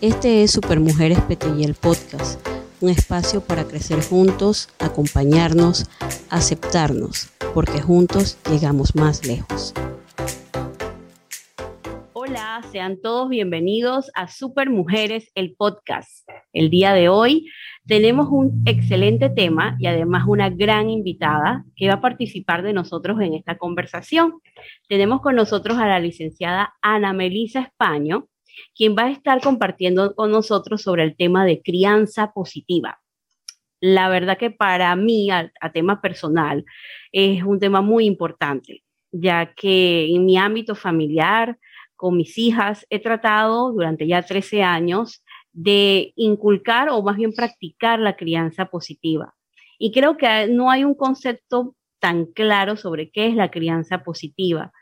Este es Supermujeres PTI el podcast, un espacio para crecer juntos, acompañarnos, aceptarnos, porque juntos llegamos más lejos. Hola, sean todos bienvenidos a Supermujeres el podcast. El día de hoy tenemos un excelente tema y además una gran invitada que va a participar de nosotros en esta conversación. Tenemos con nosotros a la licenciada Ana Melisa Españo, quien va a estar compartiendo con nosotros sobre el tema de crianza positiva. La verdad que para mí, a, tema personal, es un tema muy importante, ya que en mi ámbito familiar, con mis hijas, he tratado durante ya 13 años de inculcar o más bien practicar la crianza positiva. Y creo que no hay un concepto tan claro sobre qué es la crianza positiva.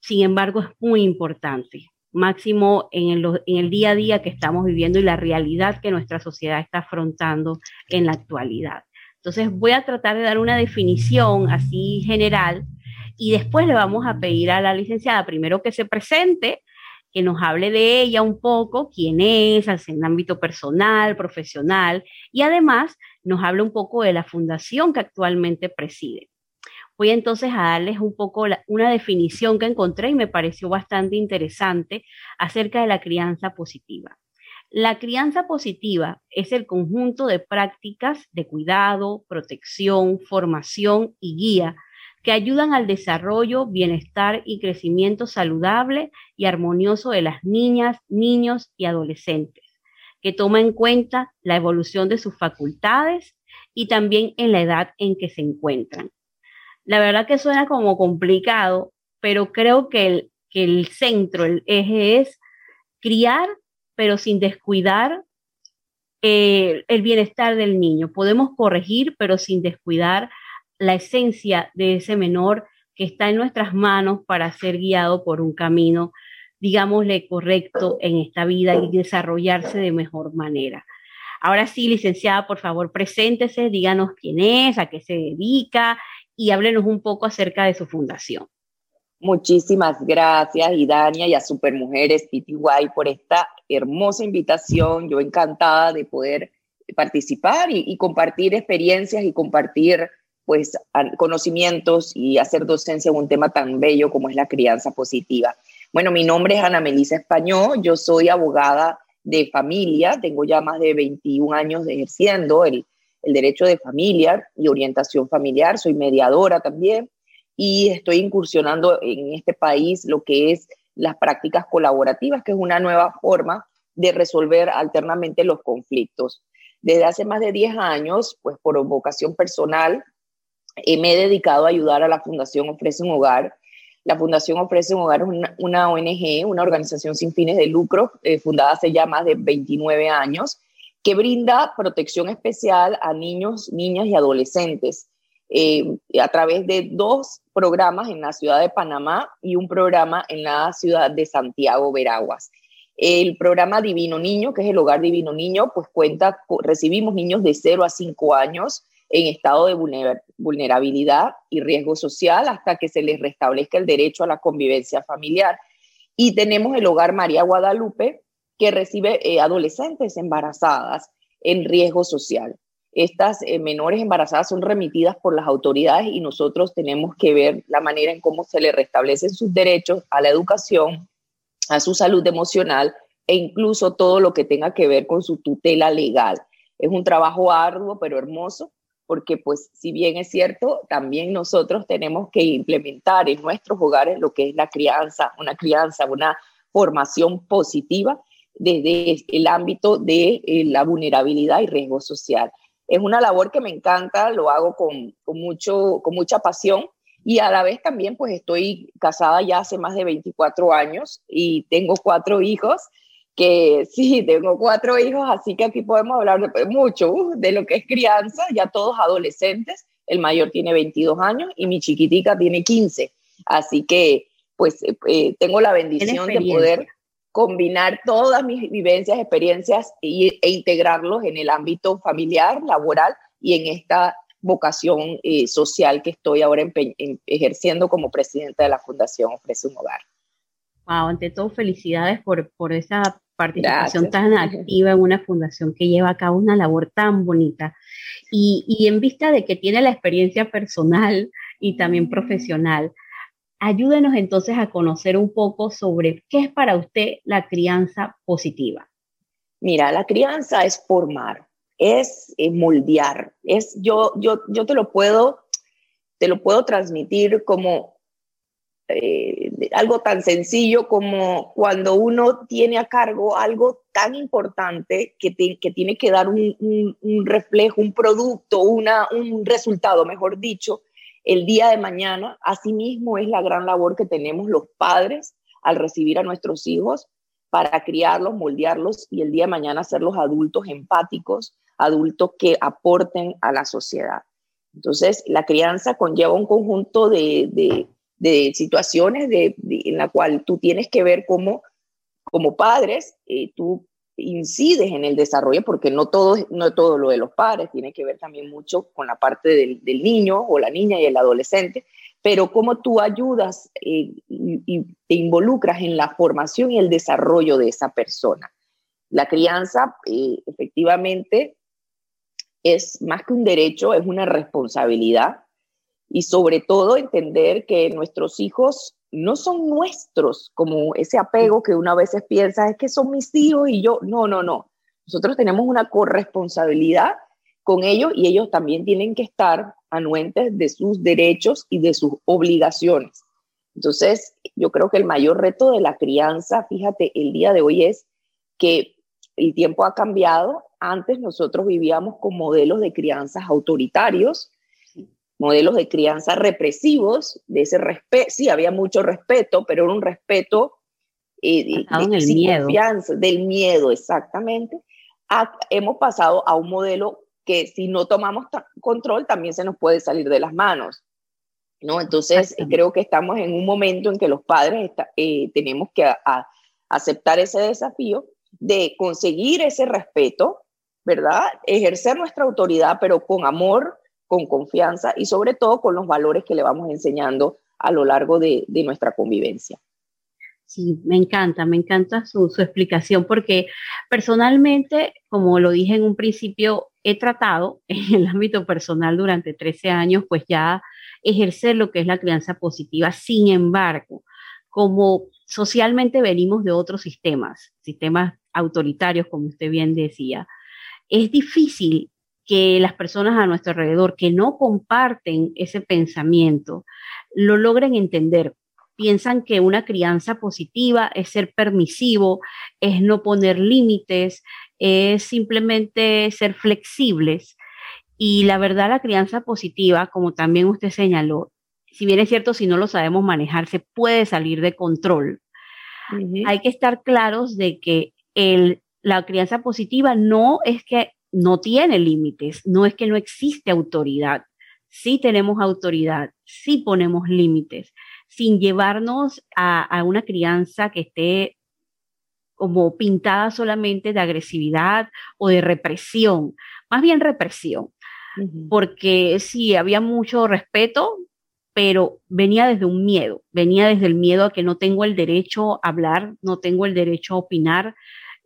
Sin embargo, es muy importante máximo en el, día a día que estamos viviendo y la realidad que nuestra sociedad está afrontando en la actualidad. Entonces voy a tratar de dar una definición así general y después le vamos a pedir a la licenciada primero que se presente, que nos hable de ella un poco, quién es, en el ámbito personal, profesional y además nos hable un poco de la fundación que actualmente preside. Voy entonces a darles un poco una definición que encontré y me pareció bastante interesante acerca de la crianza positiva. La crianza positiva es el conjunto de prácticas de cuidado, protección, formación y guía que ayudan al desarrollo, bienestar y crecimiento saludable y armonioso de las niñas, niños y adolescentes, que toma en cuenta la evolución de sus facultades y también en la edad en que se encuentran. La verdad que suena como complicado, pero creo que el, que el centro, el eje es criar, pero sin descuidar eh, el bienestar del niño. Podemos corregir, pero sin descuidar la esencia de ese menor que está en nuestras manos para ser guiado por un camino, digámosle, correcto en esta vida y desarrollarse de mejor manera. Ahora sí, licenciada, por favor, preséntese, díganos quién es, a qué se dedica y háblenos un poco acerca de su fundación. Muchísimas gracias, Idania, y a Supermujeres PTY por esta hermosa invitación. Yo encantada de poder participar y, compartir experiencias y compartir pues conocimientos y hacer docencia en un tema tan bello como es la crianza positiva. Bueno, mi nombre es Ana Melisa Español, yo soy abogada de familia, tengo ya más de 21 años ejerciendo el, el derecho de familia y orientación familiar, soy mediadora también y estoy incursionando en este país lo que es las prácticas colaborativas, que es una nueva forma de resolver alternamente los conflictos. Desde hace más de 10 años, pues por vocación personal, eh, me he dedicado a ayudar a la Fundación Ofrece un Hogar. La Fundación Ofrece un Hogar es una, ONG, una organización sin fines de lucro, eh, fundada hace ya más de 29 años, que brinda protección especial a niños, niñas y adolescentes eh, a través de dos programas en la ciudad de Panamá y un programa en la ciudad de Santiago, Veraguas. El programa Divino Niño, que es el Hogar Divino Niño, pues cuenta, recibimos niños de 0 a 5 años en estado de vulnerabilidad y riesgo social hasta que se les restablezca el derecho a la convivencia familiar. Y tenemos el Hogar María Guadalupe, que recibe eh, adolescentes embarazadas en riesgo social. Estas eh, menores embarazadas son remitidas por las autoridades y nosotros tenemos que ver la manera en cómo se le restablecen sus derechos a la educación, a su salud emocional e incluso todo lo que tenga que ver con su tutela legal. Es un trabajo arduo pero hermoso porque pues si bien es cierto, también nosotros tenemos que implementar en nuestros hogares lo que es la crianza, una crianza, una formación positiva desde el ámbito de eh, la vulnerabilidad y riesgo social. Es una labor que me encanta, lo hago con, mucho, con mucha pasión y a la vez también pues estoy casada ya hace más de 24 años y tengo cuatro hijos que sí, tengo cuatro hijos, así que aquí podemos hablar de, mucho uh, de lo que es crianza, ya todos adolescentes, el mayor tiene 22 años y mi chiquitica tiene 15, así que pues eh, eh, tengo la bendición de poder combinar todas mis vivencias, experiencias e, integrarlos en el ámbito familiar, laboral y en esta vocación eh, social que estoy ahora ejerciendo como presidenta de la Fundación Ofrece un Hogar. Wow, ante todo, felicidades por, por esa participación tan activa en una fundación que lleva a cabo una labor tan bonita. Y, y en vista de que tiene la experiencia personal y también profesional, ayúdenos entonces a conocer un poco sobre qué es para usted la crianza positiva. Mira, la crianza es formar, es eh, moldear, es yo, yo, yo te lo puedo, te lo puedo transmitir como eh, algo tan sencillo como cuando uno tiene a cargo algo tan importante que, que tiene que dar un, un, reflejo, un producto, una, un resultado, mejor dicho, el día de mañana. Asimismo es la gran labor que tenemos los padres al recibir a nuestros hijos para criarlos, moldearlos y el día de mañana hacerlos adultos empáticos, adultos que aporten a la sociedad. Entonces, la crianza conlleva un conjunto de, situaciones en la cual tú tienes que ver cómo, como padres, eh, tú incides en el desarrollo, porque no todo, no todo lo de los padres, tiene que ver también mucho con la parte del, niño o la niña y el adolescente, pero cómo tú ayudas eh, y, te involucras en la formación y el desarrollo de esa persona. La crianza, eh, efectivamente, es más que un derecho, es una responsabilidad y sobre todo entender que nuestros hijos no son nuestros, como ese apego que una veces piensa, es que son mis hijos y yo, no, no, no. Nosotros tenemos una corresponsabilidad con ellos y ellos también tienen que estar anuentes de sus derechos y de sus obligaciones. Entonces, yo creo que el mayor reto de la crianza, fíjate, el día de hoy es que el tiempo ha cambiado. Antes nosotros vivíamos con modelos de crianzas autoritarios, modelos de crianza represivos, de ese respeto, sí, había mucho respeto, pero era un respeto eh, de, miedo. confianza, del miedo, exactamente. hemos pasado a un modelo que si no tomamos control también se nos puede salir de las manos. ¿no? Entonces, creo que estamos en un momento en que los padres eh, tenemos que aceptar ese desafío de conseguir ese respeto, ¿verdad? Ejercer nuestra autoridad, pero con amor, con confianza y sobre todo con los valores que le vamos enseñando a lo largo de, nuestra convivencia. Sí, me encanta, me encanta su, explicación porque personalmente, como lo dije en un principio, he tratado en el ámbito personal durante 13 años, pues ya ejercer lo que es la crianza positiva. Sin embargo, como socialmente venimos de otros sistemas, sistemas autoritarios, como usted bien decía, es difícil que las personas a nuestro alrededor que no comparten ese pensamiento lo logren entender. Piensan que una crianza positiva es ser permisivo, es no poner límites, es simplemente ser flexibles. Y la verdad, la crianza positiva, como también usted señaló, si bien es cierto, si no lo sabemos manejar, se puede salir de control. Hay que estar claros de que el, la crianza positiva no es que no tiene límites, no es que no existe autoridad. Sí tenemos autoridad, sí ponemos límites, sin llevarnos a, una crianza que esté como pintada solamente de agresividad o de represión, más bien represión, porque sí, había mucho respeto, pero venía desde un miedo, venía desde el miedo a que no tengo el derecho a hablar, no tengo el derecho a opinar,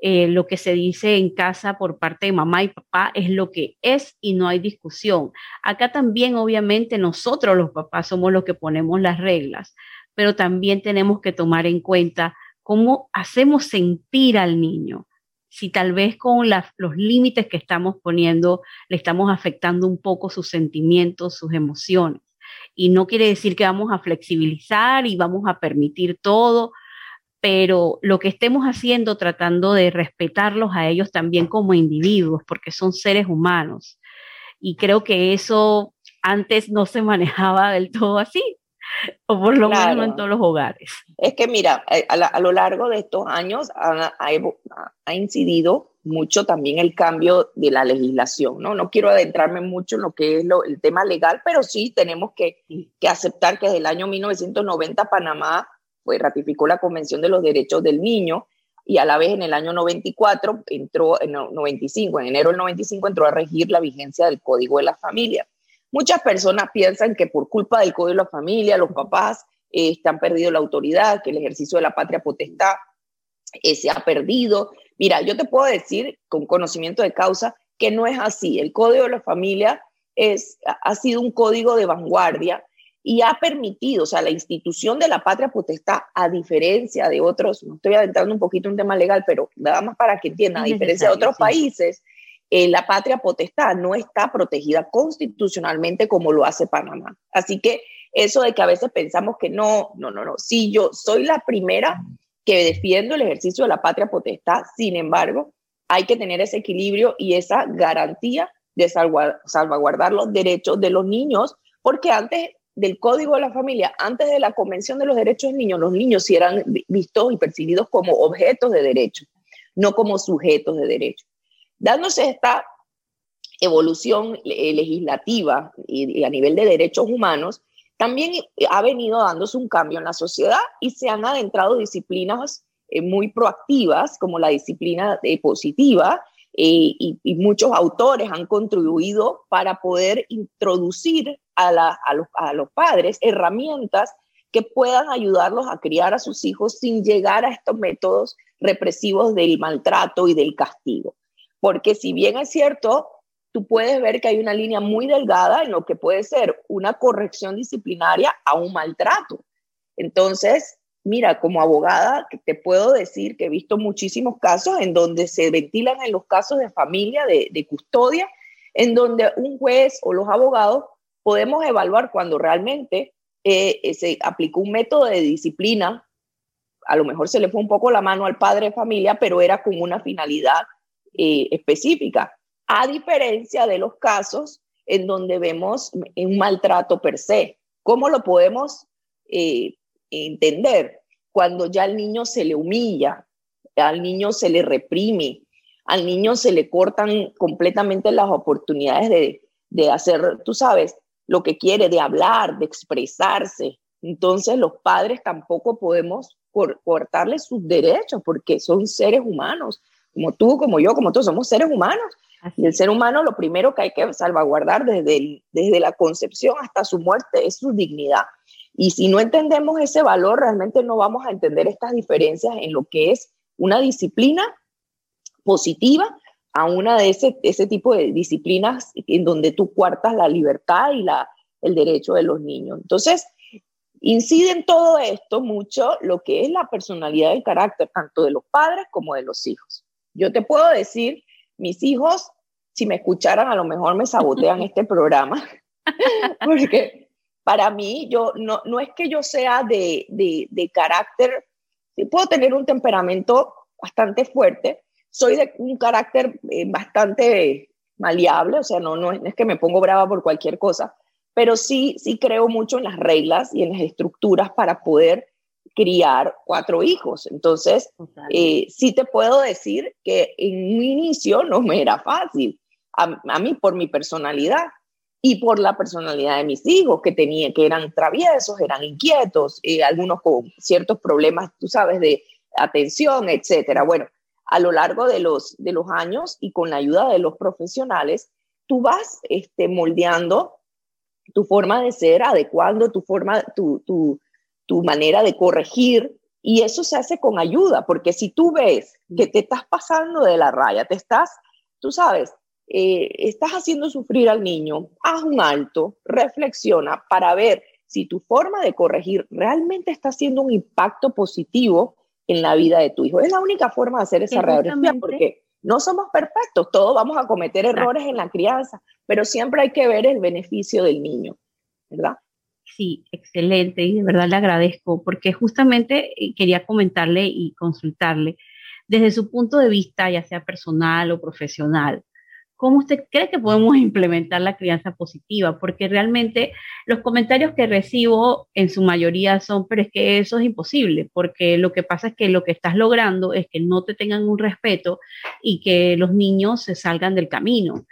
eh, lo que se dice en casa por parte de mamá y papá es lo que es y no hay discusión. Acá también, obviamente, nosotros los papás somos los que ponemos las reglas, pero también tenemos que tomar en cuenta cómo hacemos sentir al niño. Si tal vez con los límites que estamos poniendo le estamos afectando un poco sus sentimientos, sus emociones. Y no quiere decir que vamos a flexibilizar y vamos a permitir todo, pero lo que estemos haciendo tratando de respetarlos a ellos también como individuos, porque son seres humanos. Y creo que eso antes no se manejaba del todo así, o por lo menos no en todos los hogares. Es que mira, eh, a, lo largo de estos años ha, ha, incidido mucho también el cambio de la legislación, ¿no? No quiero adentrarme mucho en lo que es lo, el tema legal, pero sí tenemos que, que aceptar que desde el año 1990 Panamá pues, ratificó la Convención de los Derechos del Niño y a la vez en el año 94 entró, en 95, en enero del 95 entró a regir la vigencia del Código de la Familia. Muchas personas piensan que por culpa del Código de la Familia, los papás eh, han perdido la autoridad, que el ejercicio de la patria potestad eh, se ha perdido. Mira, yo te puedo decir con conocimiento de causa que no es así. El Código de la Familia es, ha sido un código de vanguardia y ha permitido, o sea, la institución de la patria potestad, a diferencia de otros, no estoy adentrando un poquito en un tema legal, pero nada más para que entiendan, a diferencia de otros países, eh, la patria potestad no está protegida constitucionalmente como lo hace Panamá. Así que eso de que a veces pensamos que no, no, no, no, sí, yo soy la primera que defiendo el ejercicio de la patria potestad, sin embargo, hay que tener ese equilibrio y esa garantía de salvaguardar los derechos de los niños, porque antes del Código de la Familia, antes de la Convención de los Derechos del Niño, los niños sí eran vistos y percibidos como objetos de derecho, no como sujetos de derecho. Dándose esta evolución eh, legislativa y, a nivel de derechos humanos, también ha venido dándose un cambio en la sociedad y se han adentrado disciplinas eh, muy proactivas, como la disciplina eh, positiva, y, muchos autores han contribuido para poder introducir a, los, padres herramientas que puedan ayudarlos a criar a sus hijos sin llegar a estos métodos represivos del maltrato y del castigo. Porque si bien es cierto, tú puedes ver que hay una línea muy delgada en lo que puede ser una corrección disciplinaria a un maltrato. Entonces, mira, como abogada, te puedo decir que he visto muchísimos casos en donde se ventilan en los casos de familia, de, custodia, en donde un juez o los abogados podemos evaluar cuando realmente eh, eh, se aplicó un método de disciplina, a lo mejor se le fue un poco la mano al padre de familia, pero era con una finalidad eh, específica, a diferencia de los casos en donde vemos un maltrato per se. ¿Cómo lo podemos eh, entender? Cuando ya al niño se le humilla, al niño se le reprime, al niño se le cortan completamente las oportunidades de, de hacer, tú sabes, lo que quiere, de hablar, de expresarse. Entonces los padres tampoco podemos cortarle sus derechos porque son seres humanos como tú, como yo, como todos, somos seres humanos. Y el ser humano lo primero que hay que salvaguardar desde, desde la concepción hasta su muerte es su dignidad. Y si no entendemos ese valor, realmente no vamos a entender estas diferencias en lo que es una disciplina positiva a una de ese, ese tipo de disciplinas en donde tú cuartas la libertad y la, el derecho de los niños. Entonces, incide en todo esto mucho lo que es la personalidad y el carácter tanto de los padres como de los hijos. Yo te puedo decir, mis hijos, si me escucharan, a lo mejor me sabotean este programa, porque para mí, yo no, no es que yo sea de, de, de carácter, puedo tener un temperamento bastante fuerte, soy de un carácter eh, bastante maleable, o sea, no, no es que me pongo brava por cualquier cosa, pero sí, sí creo mucho en las reglas y en las estructuras para poder criar cuatro hijos. Entonces, eh, sí te puedo decir que en un inicio no me era fácil. A, mí por mi personalidad y por la personalidad de mis hijos, que, tenía, que eran traviesos, eran inquietos, eh, algunos con ciertos problemas, tú sabes, de atención, etcétera. Bueno, a lo largo de los, de los años y con la ayuda de los profesionales, tú vas este, moldeando tu forma de ser, adecuando tu forma, tu, tu, tu manera de corregir y eso se hace con ayuda, porque si tú ves que te estás pasando de la raya, te estás, tú sabes, eh, estás haciendo sufrir al niño, haz un alto, reflexiona para ver si tu forma de corregir realmente está haciendo un impacto positivo en la vida de tu hijo. Es la única forma de hacer esa reacción, porque no somos perfectos, todos vamos a cometer errores en la crianza, pero siempre hay que ver el beneficio del niño, ¿verdad? Sí, excelente y de verdad le agradezco porque justamente eh, quería comentarle y consultarle desde su punto de vista, ya sea personal o profesional, ¿cómo usted cree que podemos implementar la crianza positiva? Porque realmente los comentarios que recibo en su mayoría son, pero es que eso es imposible, porque lo que pasa es que lo que estás logrando es que no te tengan un respeto y que los niños se salgan del camino.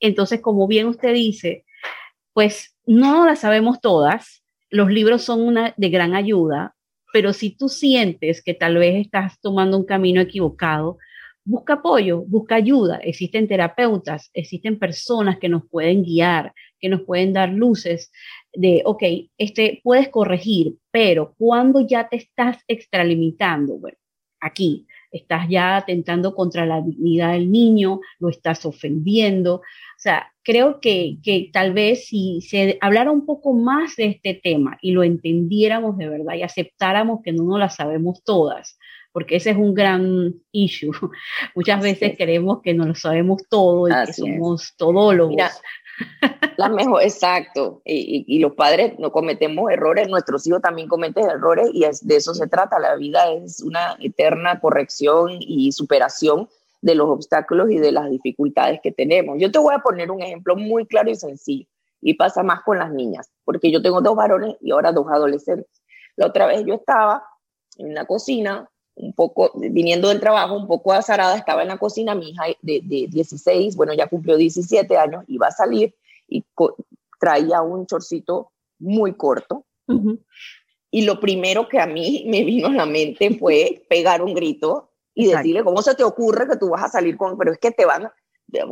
Entonces, como bien usted dice, pues no las sabemos todas, los libros son una de gran ayuda, pero si tú sientes que tal vez estás tomando un camino equivocado, busca apoyo, busca ayuda. Existen terapeutas, existen personas que nos pueden guiar, que nos pueden dar luces de, ok, este, puedes corregir, pero cuando ya te estás extralimitando, bueno, aquí estás ya atentando contra la dignidad del niño, lo estás ofendiendo. O sea, creo que, que tal vez si se hablara un poco más de este tema y lo entendiéramos de verdad y aceptáramos que no nos la sabemos todas, porque ese es un gran issue. Muchas veces creemos que no lo sabemos todo y que somos todólogos. la mejor, exacto. Y, los padres no cometemos errores, nuestros hijos también cometen errores y es, de eso se trata. La vida es una eterna corrección y superación de los obstáculos y de las dificultades que tenemos. Yo te voy a poner un ejemplo muy claro y sencillo y pasa más con las niñas, porque yo tengo dos varones y ahora dos adolescentes. La otra vez yo estaba en la cocina un poco, viniendo del trabajo, un poco azarada, estaba en la cocina, mi hija de, de 16, bueno, ya cumplió 17 años, iba a salir y traía un chorcito muy corto. Y lo primero que a mí me vino a la mente fue pegar un grito y decirle, ¿cómo se te ocurre que tú vas a salir con, pero es que te van,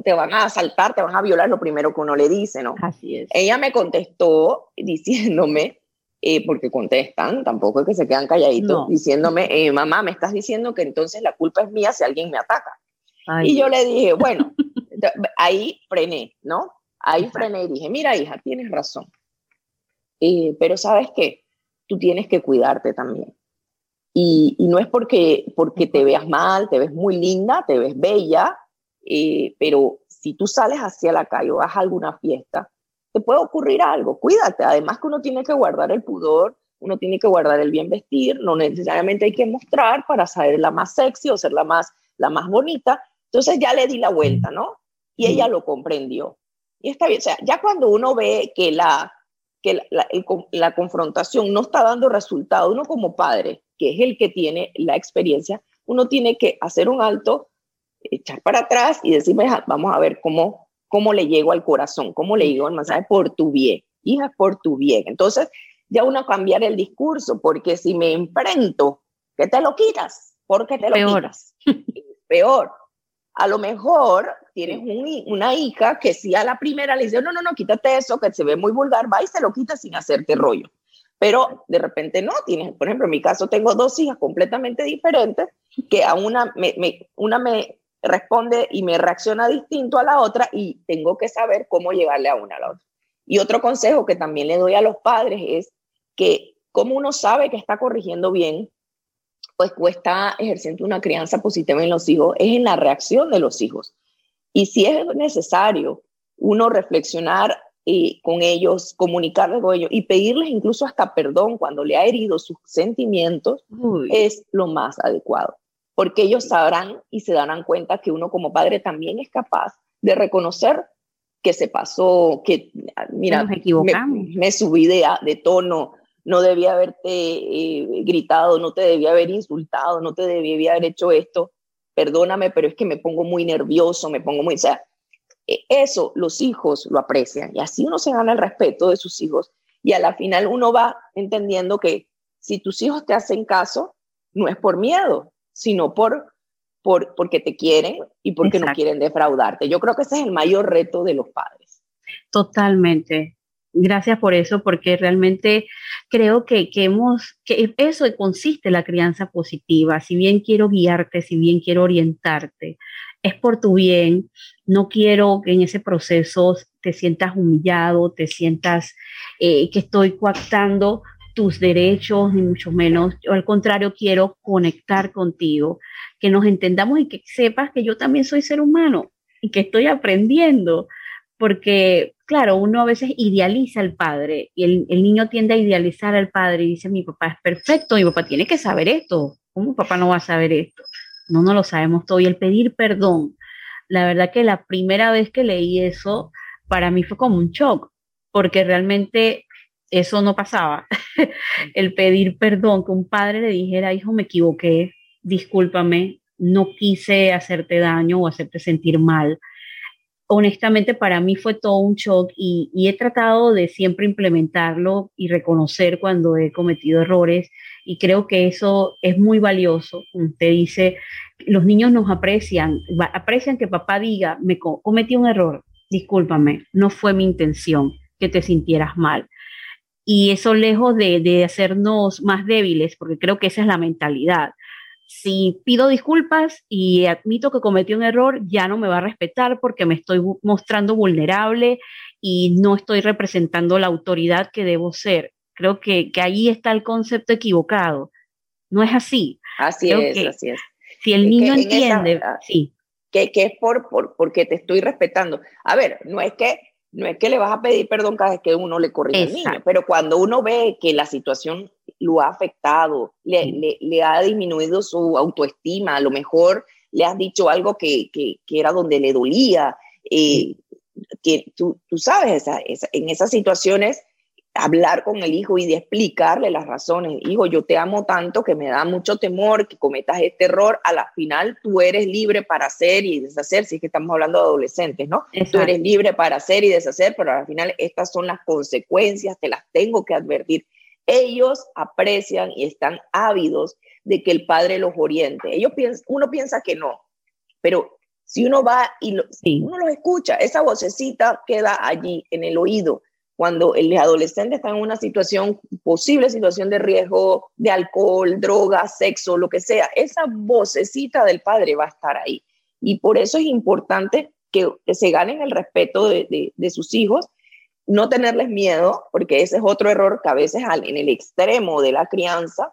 te van a asaltar, te van a violar, lo primero que uno le dice, ¿no? Así es. Ella me contestó diciéndome, eh, porque contestan, tampoco es que se quedan calladitos, diciéndome, eh, mamá, me estás diciendo que entonces la culpa es mía si alguien me ataca. y yo le dije, bueno, ahí frené, ¿no? Ahí frené y dije, mira hija, tienes razón. Eh, pero sabes qué, tú tienes que cuidarte también. Y, no es porque, porque te veas mal, te ves muy linda, te ves bella, pero si tú sales hacia la calle o vas a alguna fiesta, te puede ocurrir algo, cuídate. Además que uno tiene que guardar el pudor, uno tiene que guardar el bien vestir, no necesariamente hay que mostrar para ser la más sexy o ser la más, la más bonita. Entonces ya le di la vuelta, ¿no? Y ella lo comprendió. Y está bien, o sea, ya cuando uno ve que la, que la, la confrontación no está dando resultado, uno como padre, que es el que tiene la experiencia, uno tiene que hacer un alto, echar para atrás y decirme, vamos a ver cómo, cómo le llego al corazón, cómo le digo el mensaje por tu bien, hija, por tu bien. Entonces, ya uno cambiar el discurso, porque si me enfrento, que te lo quitas, porque te lo Peor. quitas. Peor. A lo mejor tienes una hija que si a la primera le dice, no, no, no, quítate eso, que se ve muy vulgar, va y se lo quita sin hacerte rollo. Pero de repente no, tienes, por ejemplo, en mi caso tengo dos hijas completamente diferentes, que a una me, una me responde y me reacciona distinto a la otra y tengo que saber cómo llegarle a una a la otra. Y otro consejo que también le doy a los padres es que como uno sabe que está corrigiendo bien, pues o está ejerciendo una crianza positiva en los hijos, es en la reacción de los hijos. Y si es necesario uno reflexionar eh, con ellos, comunicarles con ellos y pedirles incluso hasta perdón cuando le ha herido sus sentimientos, es lo más adecuado porque ellos sabrán y se darán cuenta que uno como padre también es capaz de reconocer que se pasó, que mira, Me, subí de, de, tono, no debía haberte eh, gritado, no te debía haber insultado, no te debía haber hecho esto, perdóname, pero es que me pongo muy nervioso, me pongo muy, o sea, e, eso los hijos lo aprecian y así uno se gana el respeto de sus hijos. Y a la final uno va entendiendo que si tus hijos te hacen caso, no es por miedo, sino por, por, porque te quieren y porque no quieren defraudarte. Yo creo que ese es el mayor reto de los padres. Totalmente. Gracias por eso, porque realmente creo que, que hemos, que eso consiste la crianza positiva. Si bien quiero guiarte, si bien quiero orientarte, es por tu bien. No quiero que en ese proceso te sientas humillado, te sientas eh, que estoy coactando tus derechos, ni mucho menos. Yo al contrario quiero conectar contigo, que nos entendamos y que sepas que yo también soy ser humano y que estoy aprendiendo, porque claro, uno a veces idealiza al padre y el, niño tiende a idealizar al padre y dice, mi papá es perfecto, mi papá tiene que saber esto, ¿cómo papá no va a saber esto? No, no lo sabemos todo. Y el pedir perdón, la verdad que la primera vez que leí eso, para mí fue como un shock, porque realmente eso no pasaba. el pedir perdón, que un padre le dijera, hijo, me equivoqué, discúlpame, no quise hacerte daño o hacerte sentir mal. Honestamente, para mí fue todo un shock y, he tratado de siempre implementarlo y reconocer cuando he cometido errores y creo que eso es muy valioso. Usted dice, los niños nos aprecian, aprecian que papá diga, me cometí un error, discúlpame, no fue mi intención que te sintieras mal. Y eso lejos de, de hacernos más débiles, porque creo que esa es la mentalidad. Si pido disculpas y admito que cometí un error, ya no me va a respetar porque me estoy mostrando vulnerable y no estoy representando la autoridad que debo ser. Creo que, que ahí está el concepto equivocado. No es así. Así es, así es. Si el niño entiende, ah, sí. Que, que es por, por, porque te estoy respetando. A ver, no es que no es que le vas a pedir perdón cada vez que uno le corrige al niño, pero cuando uno ve que la situación lo ha afectado, le, le, ha disminuido su autoestima, a lo mejor le has dicho algo que, que, que era donde le dolía, eh, que tú, tú sabes, en esas situaciones hablar con el hijo y de explicarle las razones. Hijo, yo te amo tanto que me da mucho temor que cometas este error. A la final tú eres libre para hacer y deshacer, si es que estamos hablando de adolescentes, ¿no? Tú eres libre para hacer y deshacer, pero al final estas son las consecuencias, te las tengo que advertir. Ellos aprecian y están ávidos de que el padre los oriente. Ellos piensan, uno piensa que no, pero si uno va y uno los escucha, esa vocecita queda allí en el oído cuando el adolescente está en una situación, posible situación de riesgo de alcohol, droga, sexo, lo que sea, esa vocecita del padre va a estar ahí. Y por eso es importante que, se ganen el respeto de, sus hijos, no tenerles miedo, porque ese es otro error que a veces en el extremo de la crianza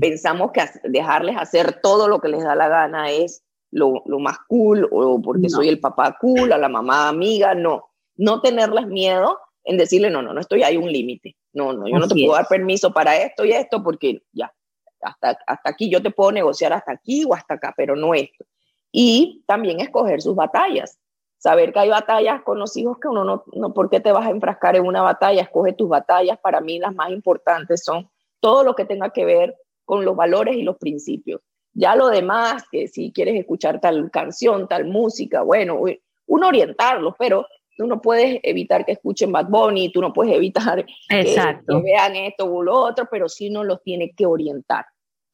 pensamos que dejarles hacer todo lo que les da la gana es lo, más cool, o porque soy el papá cool, a la mamá amiga, no. No tenerles miedo en decirle, no, no, no estoy ahí un límite. No, no, yo no te puedo dar permiso para esto y esto porque ya, hasta, hasta aquí yo te puedo negociar hasta aquí o hasta acá, pero no esto. Y también escoger sus batallas. Saber que hay batallas con los hijos que uno no, no, ¿por qué te vas a enfrascar en una batalla? Escoge tus batallas. Para mí las más importantes son todo lo que tenga que ver con los valores y los principios. Ya lo demás, que si quieres escuchar tal canción, tal música, bueno, uno orientarlos, pero tú no puedes evitar que escuchen Bad Bunny, tú no puedes evitar que, vean esto o lo otro, pero sí uno los tiene que orientar.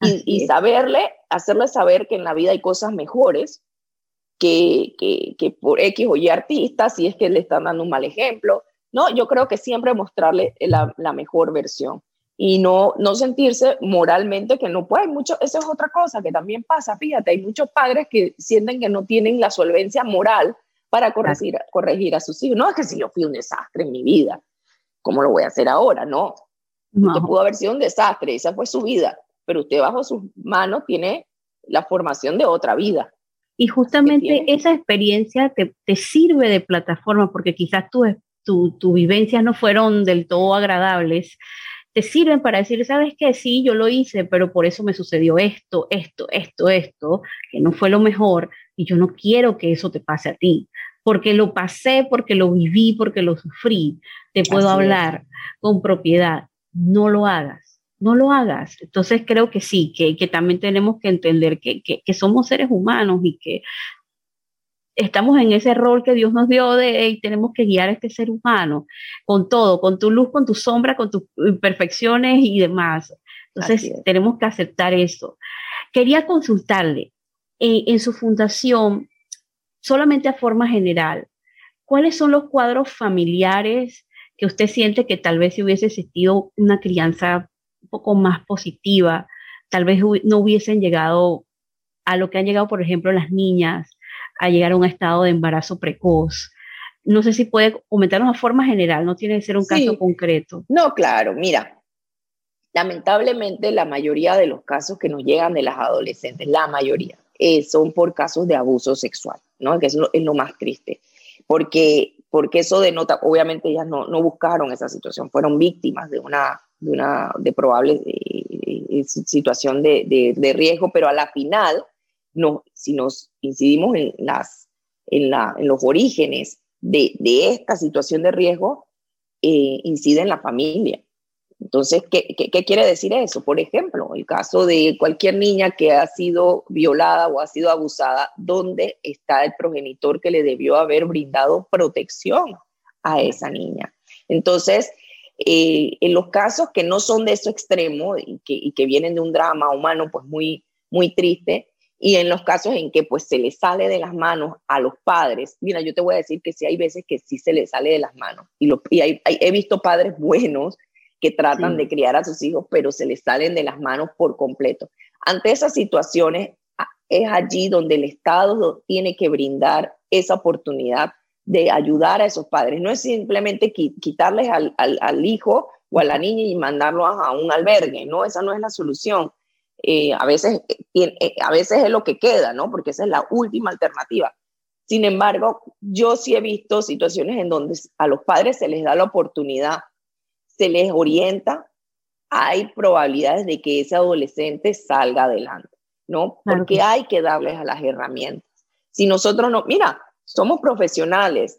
Y, saberle, hacerle saber que en la vida hay cosas mejores que, que, por X o Y artistas, si es que le están dando un mal ejemplo. No, yo creo que siempre mostrarle la, la mejor versión y no, no sentirse moralmente que no puede. Mucho, esa es otra cosa que también pasa, fíjate, hay muchos padres que sienten que no tienen la solvencia moral para corregir, corregir a sus hijos. No es que si yo fui un desastre en mi vida, ¿cómo lo voy a hacer ahora? No. Usted pudo haber sido un desastre, esa fue su vida, pero usted bajo sus manos tiene la formación de otra vida. Y justamente esa experiencia te, te, sirve de plataforma porque quizás tus tu, tu vivencias no fueron del todo agradables, te sirven para decir, sabes que sí, yo lo hice, pero por eso me sucedió esto, esto, esto, esto, que no fue lo mejor, y yo no quiero que eso te pase a ti, porque lo pasé, porque lo viví, porque lo sufrí. Te puedo hablar con propiedad. No lo hagas, no lo hagas. Entonces creo que sí, que, que también tenemos que entender que, que, que, somos seres humanos y que estamos en ese rol que Dios nos dio de y tenemos que guiar a este ser humano con todo, con tu luz, con tu sombra, con tus imperfecciones y demás. Entonces tenemos que aceptar eso. Quería consultarle, en, su fundación, solamente a forma general, ¿cuáles son los cuadros familiares que usted siente que tal vez si hubiese existido una crianza un poco más positiva, tal vez no hubiesen llegado a lo que han llegado, por ejemplo, las niñas, a llegar a un estado de embarazo precoz? No sé si puede comentarnos a forma general, no tiene que ser un caso concreto. No, claro, mira, lamentablemente la mayoría de los casos que nos llegan de las adolescentes, la mayoría, eh, son por casos de abuso sexual, ¿no? Que es lo, más triste, porque, porque eso denota, obviamente ellas no, no buscaron esa situación, fueron víctimas de una, de una de probable eh, eh, situación de, de, riesgo, pero a la final, no, si nos incidimos en, las, en, la, en los orígenes de, de esta situación de riesgo, incide en la familia. Entonces, ¿qué, ¿qué, quiere decir eso? Por ejemplo, el caso de cualquier niña que ha sido violada o ha sido abusada, ¿dónde está el progenitor que le debió haber brindado protección a esa niña? Entonces, eh, en los casos que no son de eso extremo y que, y vienen de un drama humano pues muy, muy triste, Y en los casos en que pues se le sale de las manos a los padres, mira, yo te voy a decir que sí hay veces que sí se le sale de las manos. Y, lo, he visto padres buenos que tratan de criar a sus hijos, pero se les salen de las manos por completo. Ante esas situaciones, es allí donde el Estado tiene que brindar esa oportunidad de ayudar a esos padres. No es simplemente quitarles al, al, hijo o a la niña y mandarlo a, un albergue, no, esa no es la solución. Eh, a, veces, eh, eh, a veces es lo que queda, ¿no? Porque esa es la última alternativa. Sin embargo, yo sí he visto situaciones en donde a los padres se les da la oportunidad, se les orienta, hay probabilidades de que ese adolescente salga adelante, ¿no? Porque hay que darles a las herramientas. Si nosotros no, mira, somos profesionales,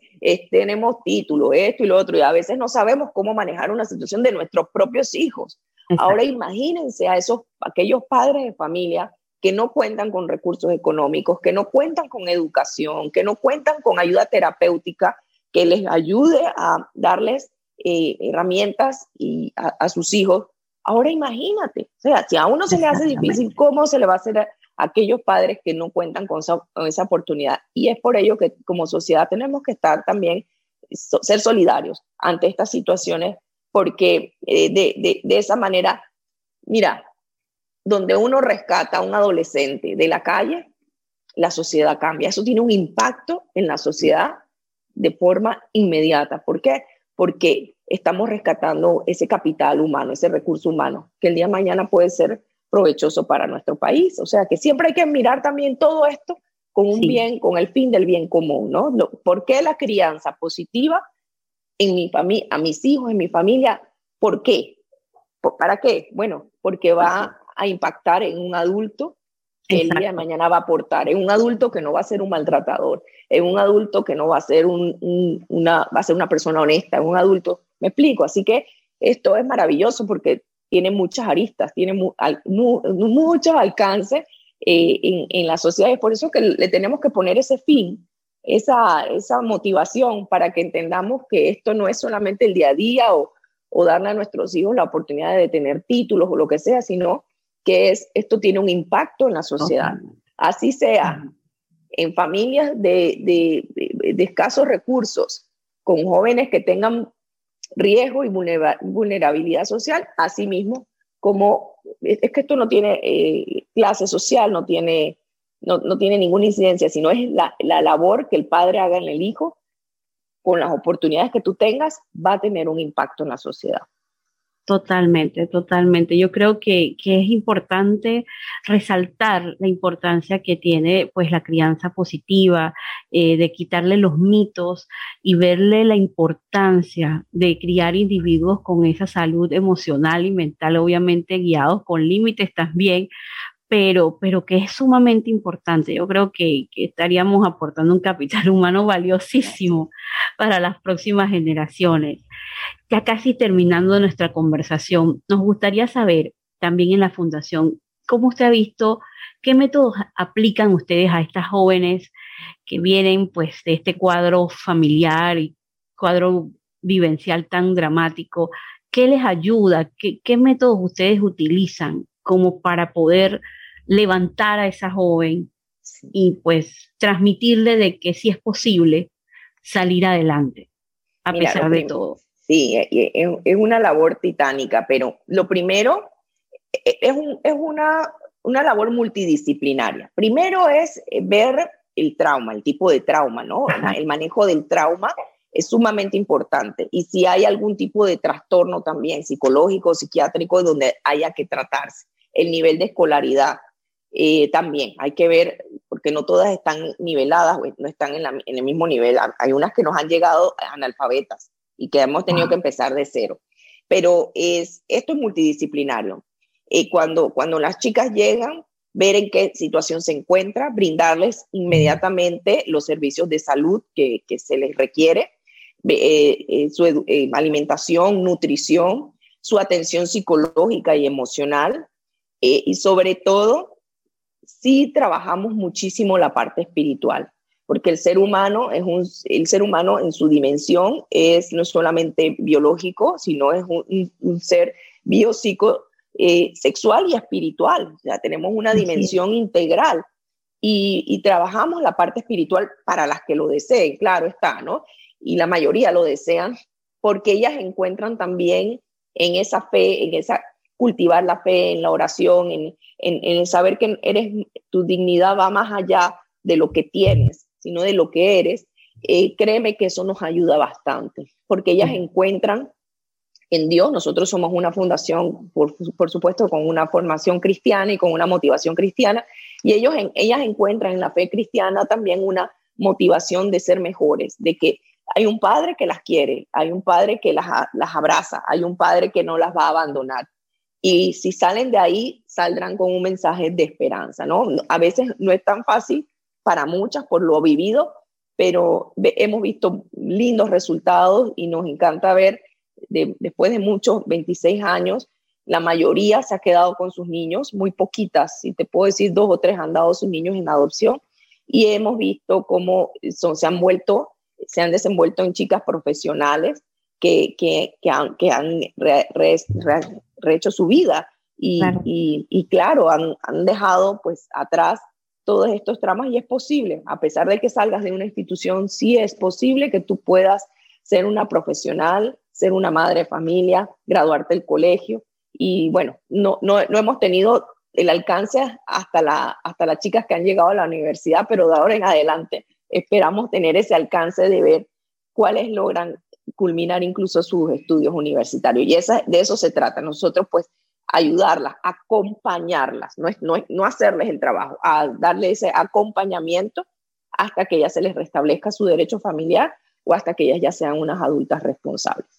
tenemos título, esto y lo otro, y a veces no sabemos cómo manejar una situación de nuestros propios hijos. Ahora imagínense a esos, aquellos padres de familia que no cuentan con recursos económicos, que no cuentan con educación, que no cuentan con ayuda terapéutica que les ayude a darles eh, herramientas y a, sus hijos. Ahora imagínate, o sea, si a uno se le hace difícil, ¿cómo se le va a hacer aquellos padres que no cuentan con esa, oportunidad. Y es por ello que como sociedad tenemos que estar también, ser solidarios ante estas situaciones, porque eh, de, de esa manera, mira, donde uno rescata a un adolescente de la calle, la sociedad cambia. Eso tiene un impacto en la sociedad de forma inmediata. ¿Por qué? Porque estamos rescatando ese capital humano, ese recurso humano, que el día de mañana puede ser provechoso para nuestro país. O sea que siempre hay que mirar también todo esto con un bien, con el fin del bien común, ¿no? ¿Por qué la crianza positiva en mi familia, a mis hijos, en mi familia? ¿Por qué? ¿Para qué? Bueno, porque va a impactar en un adulto que el día de mañana va a aportar, en un adulto que no va a ser un maltratador, en un adulto que no va a ser una, va a ser una persona honesta, en un adulto, me explico, así que esto es maravilloso porque tiene muchas aristas, tiene muchos alcances eh, en, la sociedad. Es por eso que le tenemos que poner ese fin, esa, esa motivación para que entendamos que esto no es solamente el día a día o, o darle a nuestros hijos la oportunidad de tener títulos o lo que sea, sino que es, esto tiene un impacto en la sociedad. Así sea en familias de, de, de escasos recursos, con jóvenes que tengan riesgo y vulnerabilidad social, así mismo como es que esto no tiene eh, clase social, no tiene, no, no, tiene ninguna incidencia, sino es la, la labor que el padre haga en el hijo, con las oportunidades que tú tengas, va a tener un impacto en la sociedad. Totalmente, totalmente. Yo creo que, que, es importante resaltar la importancia que tiene pues la crianza positiva, eh, de quitarle los mitos y verle la importancia de criar individuos con esa salud emocional y mental, obviamente guiados con límites también, pero, pero que es sumamente importante. Yo creo que, estaríamos aportando un capital humano valiosísimo para las próximas generaciones. Ya casi terminando nuestra conversación, nos gustaría saber también en la Fundación, ¿cómo usted ha visto, qué métodos aplican ustedes a estas jóvenes que vienen pues de este cuadro familiar y cuadro vivencial tan dramático? ¿Qué les ayuda? ¿Qué, qué métodos ustedes utilizan como para poder levantar a esa joven y pues transmitirle de que sí es posible salir adelante a pesar de todo. Sí, e, e, es una labor titánica, pero lo primero e, es, es una, una labor multidisciplinaria. Primero es eh, ver el trauma, el tipo de trauma, ¿no? El manejo del trauma es sumamente importante. Y si hay algún tipo de trastorno también psicológico, psiquiátrico, donde haya que tratarse, el nivel de escolaridad, eh, también hay que ver, porque no todas están niveladas, no están en, el mismo nivel. Hay unas que nos han llegado analfabetas y que hemos tenido que empezar de cero. Pero es, esto es multidisciplinario. Eh, cuando, cuando las chicas llegan, ver en qué situación se encuentra, brindarles inmediatamente los servicios de salud que, que se les requiere, eh, su alimentación, nutrición, su atención psicológica y emocional, y sobre todo sí trabajamos muchísimo la parte espiritual, porque el ser humano es un, el ser humano en su dimensión es no solamente biológico, sino es un, ser biopsico, eh, sexual y espiritual. O sea, tenemos una dimensión integral. y, trabajamos la parte espiritual para las que lo deseen, claro está, ¿no? Y la mayoría lo desean porque ellas encuentran también en esa fe, en esa cultivar la fe, en la oración, en, en, saber que eres, tu dignidad va más allá de lo que tienes, sino de lo que eres, eh, créeme que eso nos ayuda bastante, porque ellas encuentran en Dios. Nosotros somos una fundación, por, por, supuesto, con una formación cristiana y con una motivación cristiana, y ellos ellas encuentran en la fe cristiana también una motivación de ser mejores, de que hay un padre que las quiere, hay un padre que las, las abraza, hay un padre que no las va a abandonar. Y si salen de ahí, saldrán con un mensaje de esperanza, ¿no? A veces no es tan fácil para muchas por lo vivido, pero hemos visto lindos resultados y nos encanta ver, después de muchos, 26 años, la mayoría se ha quedado con sus niños, muy poquitas, si te puedo decir, dos o tres han dado sus niños en adopción y hemos visto cómo son, se han vuelto, se han desenvuelto en chicas profesionales que, que, que han, que han rehecho su vida. Y claro, y, y claro han, han, dejado pues atrás todos estos tramas y es posible, a pesar de que salgas de una institución, sí es posible que tú puedas ser una profesional, ser una madre de familia, graduarte del colegio. Y bueno, no, no, no hemos tenido el alcance hasta, la, hasta las chicas que han llegado a la universidad, pero de ahora en adelante esperamos tener ese alcance de ver cuáles logran culminar incluso sus estudios universitarios. Y esa, de eso se trata. Nosotros pues ayudarlas, acompañarlas, no, es, no, no hacerles el trabajo, a darle ese acompañamiento hasta que ya se les restablezca su derecho familiar o hasta que ellas ya sean unas adultas responsables.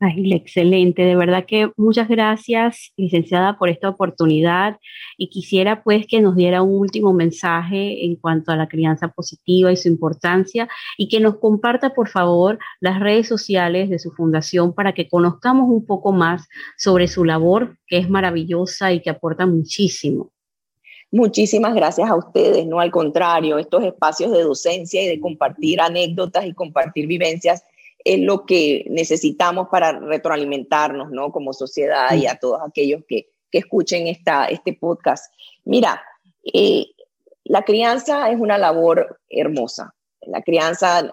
Ay, excelente, de verdad que muchas gracias, licenciada, por esta oportunidad. Y quisiera pues que nos diera un último mensaje en cuanto a la crianza positiva y su importancia y que nos comparta por favor las redes sociales de su fundación para que conozcamos un poco más sobre su labor que es maravillosa y que aporta muchísimo. Muchísimas gracias a ustedes, no al contrario, estos espacios de docencia y de compartir anécdotas y compartir vivencias es lo que necesitamos para retroalimentarnos, ¿no? Como sociedad y a todos aquellos que, que escuchen esta, este podcast. Mira, eh, la crianza es una labor hermosa. La crianza,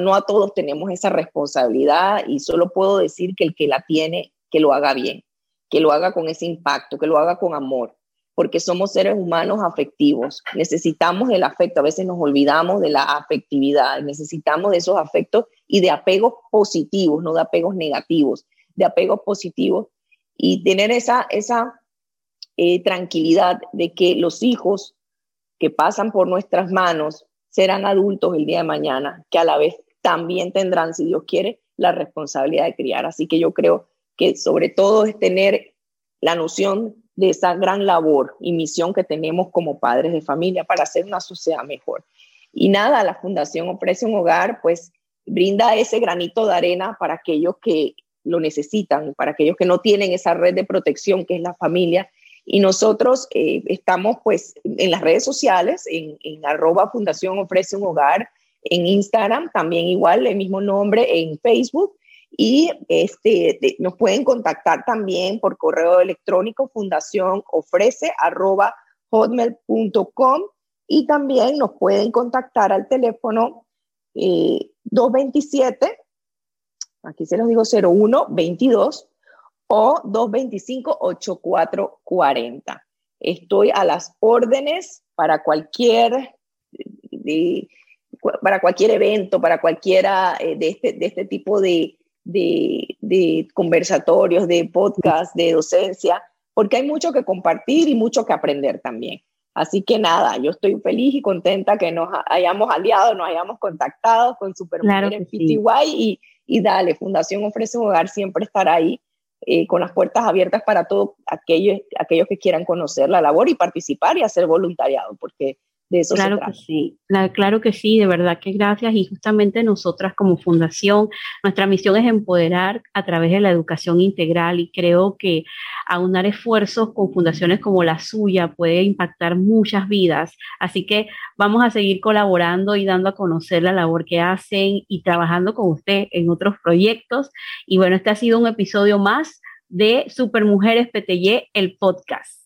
no a todos tenemos esa responsabilidad y solo puedo decir que el que la tiene, que lo haga bien, que lo haga con ese impacto, que lo haga con amor porque somos seres humanos afectivos. Necesitamos del afecto, a veces nos olvidamos de la afectividad, necesitamos de esos afectos y de apegos positivos, no de apegos negativos, de apegos positivos y tener esa, esa eh, tranquilidad de que los hijos que pasan por nuestras manos serán adultos el día de mañana, que a la vez también tendrán, si Dios quiere, la responsabilidad de criar. Así que yo creo que sobre todo es tener la noción de esa gran labor y misión que tenemos como padres de familia para hacer una sociedad mejor. Y nada, la Fundación ofrece un hogar, pues brinda ese granito de arena para aquellos que lo necesitan, para aquellos que no tienen esa red de protección que es la familia. Y nosotros eh, estamos pues en las redes sociales, en, en arroba Fundación ofrece un hogar, en Instagram también igual, el mismo nombre, en Facebook y este, nos pueden contactar también por correo electrónico fundación ofrece arroba hotmail.com y también nos pueden contactar al teléfono 227, eh, aquí se los digo 0122 o 225 8440. Estoy a las órdenes para cualquier para cualquier evento, para cualquiera eh, de, este, de este tipo de, de, conversatorios, de podcast, de docencia, porque hay mucho que compartir y mucho que aprender también. Así que nada, yo estoy feliz y contenta que nos hayamos aliado, nos hayamos contactado con Supermujeres claro y, y dale, Fundación Ofrece un Hogar siempre estará ahí eh, con las puertas abiertas para todos aquellos, aquellos que quieran conocer la labor y participar y hacer voluntariado, porque claro que sí, claro que sí, de verdad que gracias. Y justamente nosotras como fundación, nuestra misión es empoderar a través de la educación integral y creo que aunar esfuerzos con fundaciones como la suya puede impactar muchas vidas. Así que vamos a seguir colaborando y dando a conocer la labor que hacen y trabajando con usted en otros proyectos. Y bueno, este ha sido un episodio más de Supermujeres PTY, el podcast.